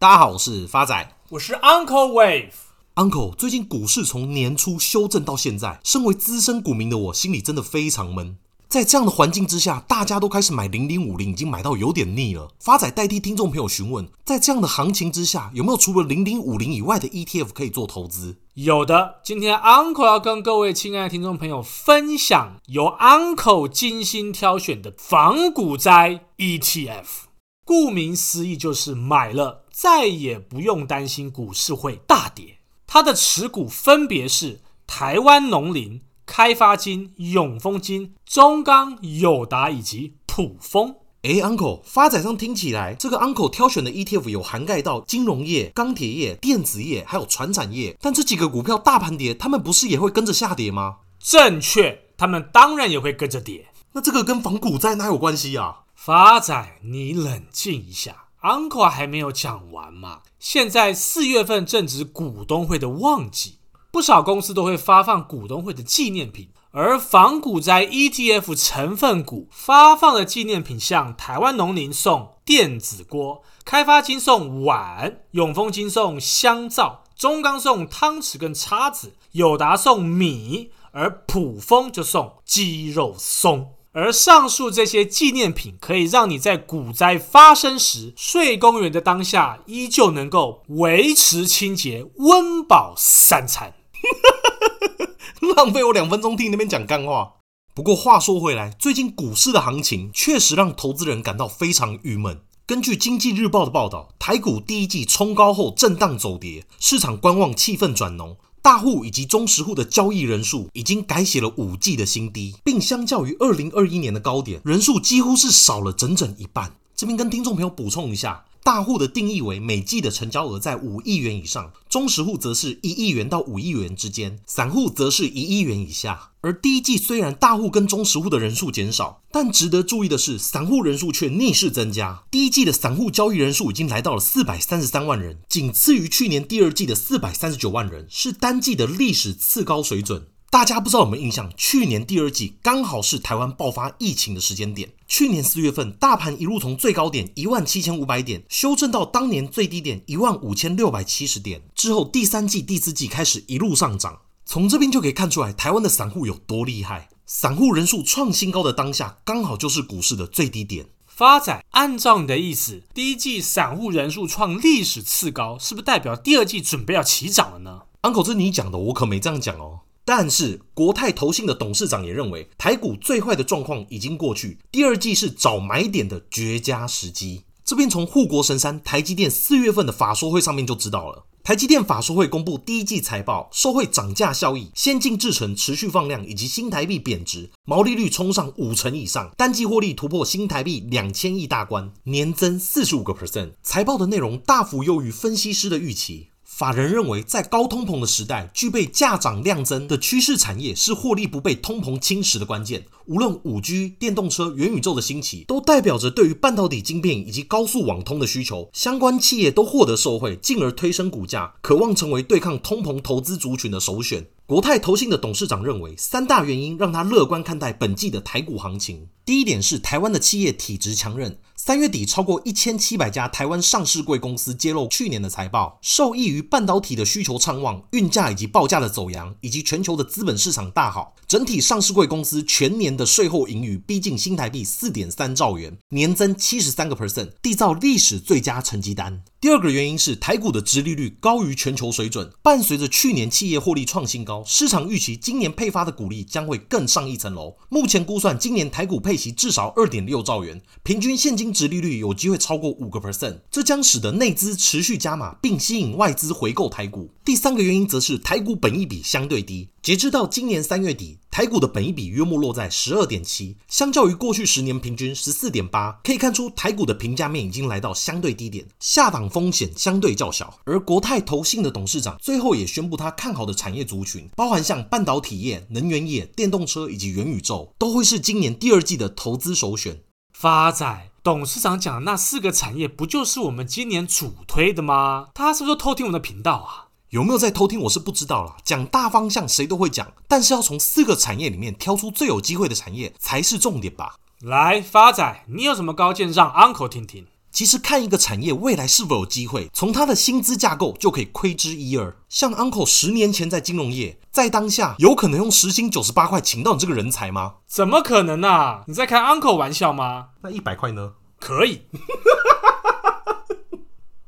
大家好，我是发仔，我是 Uncle Wave。Uncle，最近股市从年初修正到现在，身为资深股民的我，心里真的非常闷。在这样的环境之下，大家都开始买零零五零，已经买到有点腻了。发仔代替听众朋友询问，在这样的行情之下，有没有除了零零五零以外的 ETF 可以做投资？有的，今天 Uncle 要跟各位亲爱的听众朋友分享由 Uncle 精心挑选的仿股灾 ETF。顾名思义，就是买了再也不用担心股市会大跌。它的持股分别是台湾农林、开发金、永丰金、中钢、友达以及普丰。哎，Uncle，发仔上听起来，这个 Uncle 挑选的 ETF 有涵盖到金融业、钢铁业、电子业，还有船产业。但这几个股票大盘跌，他们不是也会跟着下跌吗？正确，他们当然也会跟着跌。那这个跟防股灾哪有关系啊？发仔，你冷静一下，Uncle 还没有讲完嘛。现在四月份正值股东会的旺季，不少公司都会发放股东会的纪念品，而仿股灾 ETF 成分股发放的纪念品，像台湾农林送电子锅，开发金送碗，永丰金送香皂，中钢送汤匙跟叉子，友达送米，而卜蜂就送鸡肉松。而上述这些纪念品，可以让你在股灾发生时，睡公园的当下，依旧能够维持清洁、温饱三餐。浪费我两分钟听你那边讲干话。不过话说回来，最近股市的行情确实让投资人感到非常郁闷。根据经济日报的报道，台股第一季冲高后震荡走跌，市场观望气氛转浓。大户以及中实户的交易人数已经改写了五季的新低，并相较于二零二一年的高点，人数几乎是少了整整一半。这边跟听众朋友补充一下。大户的定义为每季的成交额在五亿元以上，中实户则是一亿元到五亿元之间，散户则是一亿元以下。而第一季虽然大户跟中实户的人数减少，但值得注意的是，散户人数却逆势增加。第一季的散户交易人数已经来到了四百三十三万人，仅次于去年第二季的四百三十九万人，是单季的历史次高水准。大家不知道有没有印象？去年第二季刚好是台湾爆发疫情的时间点。去年四月份，大盘一路从最高点一万七千五百点修正到当年最低点一万五千六百七十点，之后第三季、第四季开始一路上涨。从这边就可以看出来，台湾的散户有多厉害。散户人数创新高的当下，刚好就是股市的最低点。发展，按照你的意思，第一季散户人数创历史次高，是不是代表第二季准备要起涨了呢？Uncle，这是你讲的，我可没这样讲哦。但是国泰投信的董事长也认为，台股最坏的状况已经过去，第二季是找买点的绝佳时机。这边从护国神山台积电四月份的法说会上面就知道了。台积电法说会公布第一季财报，受惠涨价效益、先进制程持续放量以及新台币贬值，毛利率冲上五成以上，单季获利突破新台币两千亿大关，年增四十五个 percent。财报的内容大幅优于分析师的预期。法人认为，在高通膨的时代，具备价涨量增的趋势产业是获利不被通膨侵蚀的关键。无论五 G、电动车、元宇宙的兴起，都代表着对于半导体晶片以及高速网通的需求，相关企业都获得受惠，进而推升股价，渴望成为对抗通膨投资族群的首选。国泰投信的董事长认为，三大原因让他乐观看待本季的台股行情。第一点是台湾的企业体质强韧。三月底，超过一千七百家台湾上市贵公司揭露去年的财报，受益于半导体的需求畅旺、运价以及报价的走扬，以及全球的资本市场大好，整体上市贵公司全年的税后盈余逼近新台币四点三兆元，年增七十三个 percent，缔造历史最佳成绩单。第二个原因是台股的殖利率高于全球水准，伴随着去年企业获利创新高，市场预期今年配发的股利将会更上一层楼。目前估算今年台股配息至少二点六兆元，平均现金殖利率有机会超过五个 percent，这将使得内资持续加码，并吸引外资回购台股。第三个原因则是台股本益比相对低。截至到今年三月底，台股的本益比约莫落在十二点七，相较于过去十年平均十四点八，可以看出台股的评价面已经来到相对低点，下档风险相对较小。而国泰投信的董事长最后也宣布，他看好的产业族群，包含像半导体业、能源业、电动车以及元宇宙，都会是今年第二季的投资首选。发仔，董事长讲的那四个产业，不就是我们今年主推的吗？他是不是偷听我们的频道啊？有没有在偷听？我是不知道啦。讲大方向谁都会讲，但是要从四个产业里面挑出最有机会的产业才是重点吧。来，发仔，你有什么高见让 Uncle 听听？其实看一个产业未来是否有机会，从它的薪资架构就可以窥之一二。像 Uncle 十年前在金融业，在当下有可能用时薪九十八块请到你这个人才吗？怎么可能啊？你在开 Uncle 玩笑吗？那一百块呢？可以。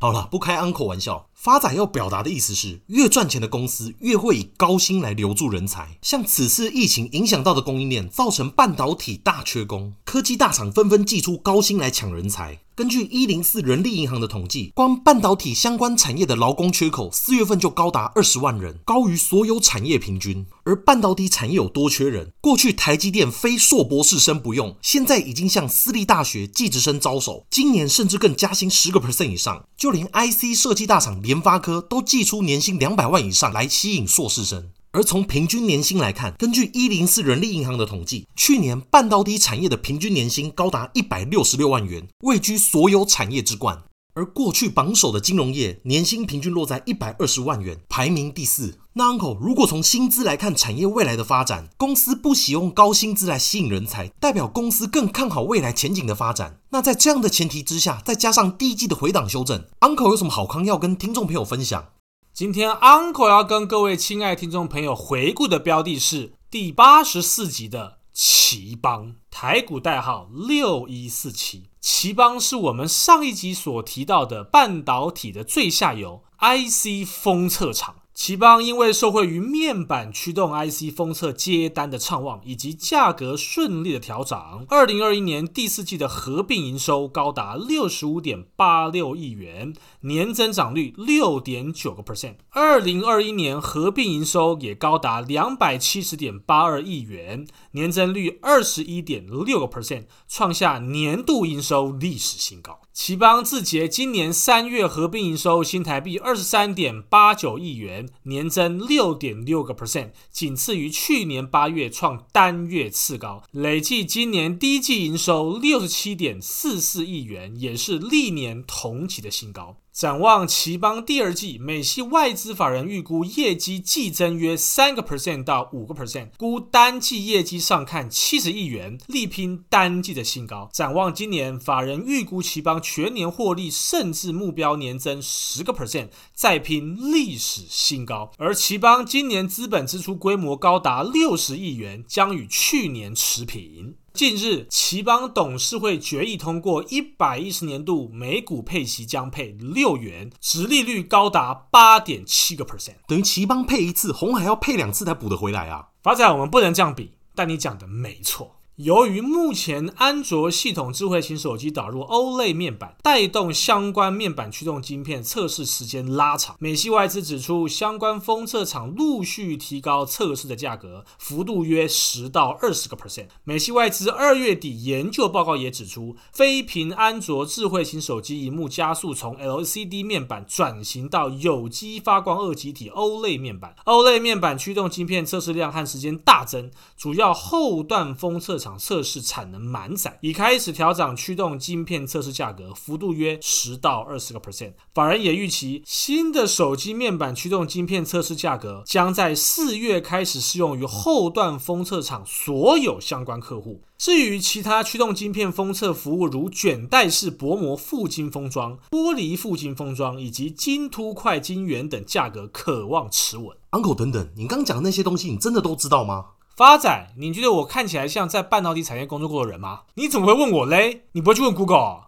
好了，不开 Uncle 玩笑。发仔要表达的意思是，越赚钱的公司越会以高薪来留住人才。像此次疫情影响到的供应链，造成半导体大缺工，科技大厂纷纷祭出高薪来抢人才。根据一零四人力银行的统计，光半导体相关产业的劳工缺口，四月份就高达二十万人，高于所有产业平均。而半导体产业有多缺人？过去台积电非硕博士生不用，现在已经向私立大学技职生招手，今年甚至更加薪十个 percent 以上。就连 IC 设计大厂研发科都寄出年薪两百万以上来吸引硕士生。而从平均年薪来看，根据一零四人力银行的统计，去年半导体产业的平均年薪高达一百六十六万元，位居所有产业之冠。而过去榜首的金融业年薪平均落在一百二十万元，排名第四。那 Uncle，如果从薪资来看产业未来的发展，公司不惜用高薪资来吸引人才，代表公司更看好未来前景的发展。那在这样的前提之下，再加上第一季的回档修正，Uncle 有什么好康要跟听众朋友分享？今天 Uncle 要跟各位亲爱听众朋友回顾的标的是第八十四集的奇邦，台股代号六一四七。奇邦是我们上一集所提到的半导体的最下游 IC 封测厂。奇邦因为受惠于面板驱动 IC 封测接单的畅旺，以及价格顺利的调涨，二零二一年第四季的合并营收高达六十五点八六亿元，年增长率六点九个 percent。二零二一年合并营收也高达两百七十点八二亿元，年增率二十一点六个 percent，创下年度营收历史新高。奇邦自结今年三月合并营收新台币二十三点八九亿元，年增六点六个 percent，仅次于去年八月创单月次高。累计今年第一季营收六十七点四四亿元，也是历年同期的新高。展望奇邦第二季，美系外资法人预估业绩季增约三个 percent 到五个 percent，估单季业绩上看七十亿元，力拼单季的新高。展望今年，法人预估奇邦全年获利甚至目标年增十个 percent，再拼历史新高。而奇邦今年资本支出规模高达六十亿元，将与去年持平。近日，奇邦董事会决议通过一百一十年度每股配息将配六元，殖利率高达八点七个 percent，等于奇邦配一次，红海要配两次才补得回来啊！法仔，我们不能这样比，但你讲的没错。由于目前安卓系统智慧型手机导入 OLED 面板，带动相关面板驱动晶片测试时间拉长。美系外资指出，相关封测厂陆续提高测试的价格，幅度约十到二十个 percent。美系外资二月底研究报告也指出，非苹安卓智慧型手机荧幕加速从 LCD 面板转型到有机发光二极体 OLED 面板，OLED 面板驱动晶片测试量和时间大增，主要后段封测厂。测试产能满载，已开始调整驱动晶片测试价格，幅度约十到二十个 percent。法人也预期，新的手机面板驱动晶片测试价格将在四月开始适用于后段封测厂所有相关客户。至于其他驱动晶片封测服务，如卷带式薄膜覆晶封装、玻璃覆晶封装以及晶凸块晶圆等，价格可望持稳。Uncle 等等，你刚讲的那些东西，你真的都知道吗？发仔，你觉得我看起来像在半导体产业工作过的人吗？你怎么会问我嘞？你不会去问 Google？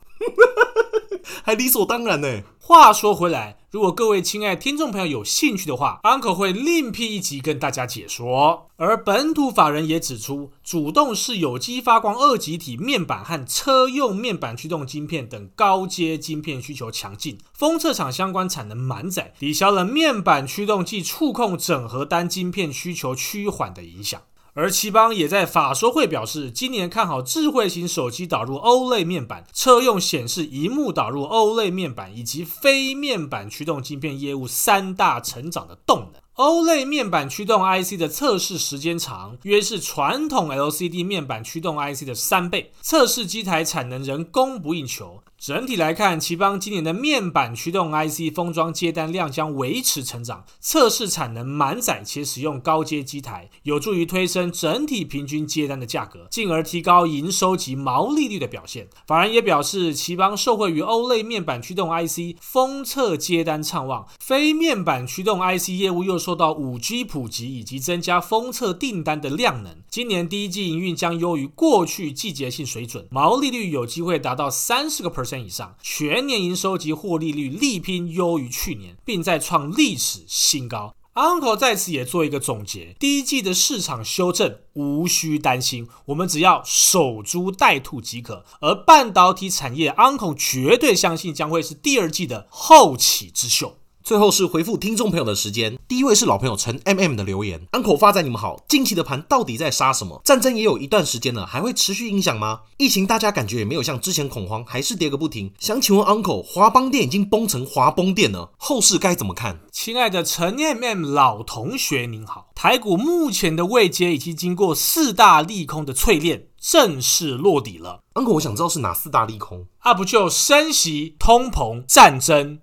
还理所当然呢。话说回来，如果各位亲爱听众朋友有兴趣的话，Uncle 会另辟一集跟大家解说。而本土法人也指出，主动式有机发光二极体面板和车用面板驱动晶片等高阶晶片需求强劲，封测厂相关产能满载，抵消了面板驱动器触控整合单晶片需求趋缓的影响。而奇邦也在法说会表示，今年看好智慧型手机导入 OLED 面板、车用显示荧幕导入 OLED 面板以及非面板驱动晶片业务三大成长的动能。OLED 面板驱动 IC 的测试时间长，约是传统 LCD 面板驱动 IC 的三倍，测试机台产能仍供不应求。整体来看，奇邦今年的面板驱动 IC 封装接单量将维持成长，测试产能满载且使用高阶机台，有助于推升整体平均接单的价格，进而提高营收及毛利率的表现。法人也表示，奇邦受惠于欧类面板驱动 IC 封测接单畅旺，非面板驱动 IC 业务又受到 5G 普及以及增加封测订单的量能，今年第一季营运将优于过去季节性水准，毛利率有机会达到三十个 percent 以上，全年营收及获利率力拼优于去年，并再创历史新高。Uncle 在此也做一个总结：第一季的市场修正无需担心，我们只要守株待兔即可。而半导体产业，Uncle 绝对相信将会是第二季的后起之秀。最后是回复听众朋友的时间，第一位是老朋友陈 MM 的留言，Uncle 发仔你们好，近期的盘到底在杀什么？战争也有一段时间了，还会持续影响吗？疫情大家感觉也没有像之前恐慌，还是跌个不停。想请问 Uncle，华邦电已经崩成华崩电了，后市该怎么看？亲爱的陈 MM 老同学您好，台股目前的位阶已经经过四大利空的淬炼，正式落底了。Uncle，我想知道是哪四大利空？啊，不就升息、通膨、战争？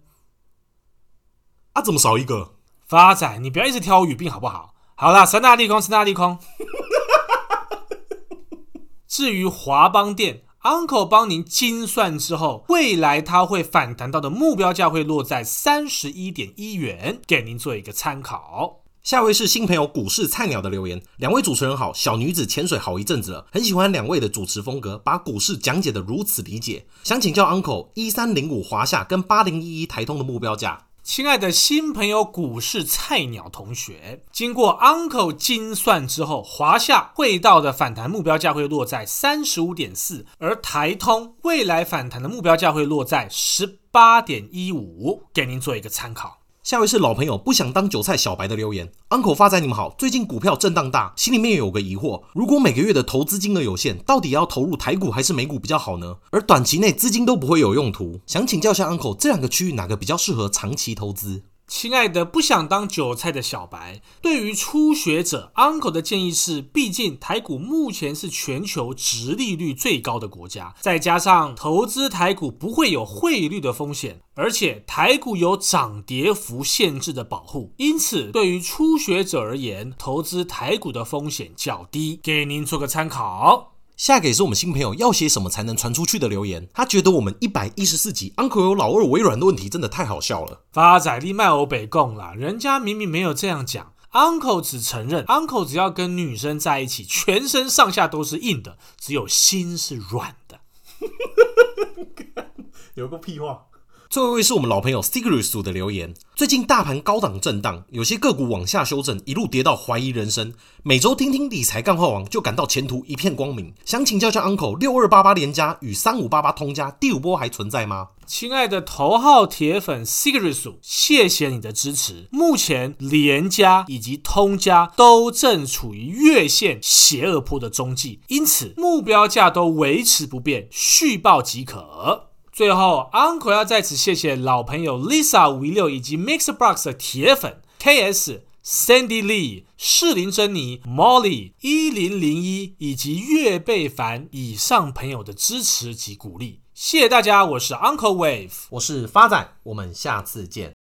啊，怎么少一个？发仔，你不要一直挑语病好不好？好啦，三大利空，三大利空。至于华邦电，Uncle 帮您精算之后，未来它会反弹到的目标价会落在三十一点一元，给您做一个参考。下位是新朋友股市菜鸟的留言，两位主持人好，小女子潜水好一阵子了，很喜欢两位的主持风格，把股市讲解的如此理解，想请教 Uncle 一三零五华夏跟八零一一台通的目标价。亲爱的新朋友，股市菜鸟同学，经过 Uncle 精算之后，华夏汇到的反弹目标价会落在三十五点四，而台通未来反弹的目标价会落在十八点一五，给您做一个参考。下位是老朋友不想当韭菜小白的留言，Uncle 发财你们好，最近股票震荡大，心里面有个疑惑，如果每个月的投资金额有限，到底要投入台股还是美股比较好呢？而短期内资金都不会有用途，想请教一下 Uncle，这两个区域哪个比较适合长期投资？亲爱的，不想当韭菜的小白，对于初学者，Uncle 的建议是：毕竟台股目前是全球殖利率最高的国家，再加上投资台股不会有汇率的风险，而且台股有涨跌幅限制的保护，因此对于初学者而言，投资台股的风险较低，给您做个参考。下一个也是我们新朋友要写什么才能传出去的留言，他觉得我们一百一十四集 Uncle 有老二微软的问题真的太好笑了。发仔力卖欧北共啦，人家明明没有这样讲，Uncle 只承认 Uncle 只要跟女生在一起，全身上下都是硬的，只有心是软的。有个屁话。最后一位是我们老朋友 Sigurus 的留言。最近大盘高档震荡，有些个股往下修正，一路跌到怀疑人生。每周听听理财干货王，就感到前途一片光明。想请教一下 Uncle，六二八八联嘉与三五八八通嘉第五波还存在吗？亲爱的头号铁粉 Sigurus，谢谢你的支持。目前联嘉以及通嘉都正处于月线邪恶波的中继，因此目标价都维持不变，续报即可。最后，Uncle 要在此谢谢老朋友 Lisa 五一六以及 Mixbox 的铁粉 KS、Sandy Lee、士林珍妮、Molly 一零零一以及岳贝凡以上朋友的支持及鼓励，谢谢大家，我是 Uncle Wave，我是发仔，我们下次见。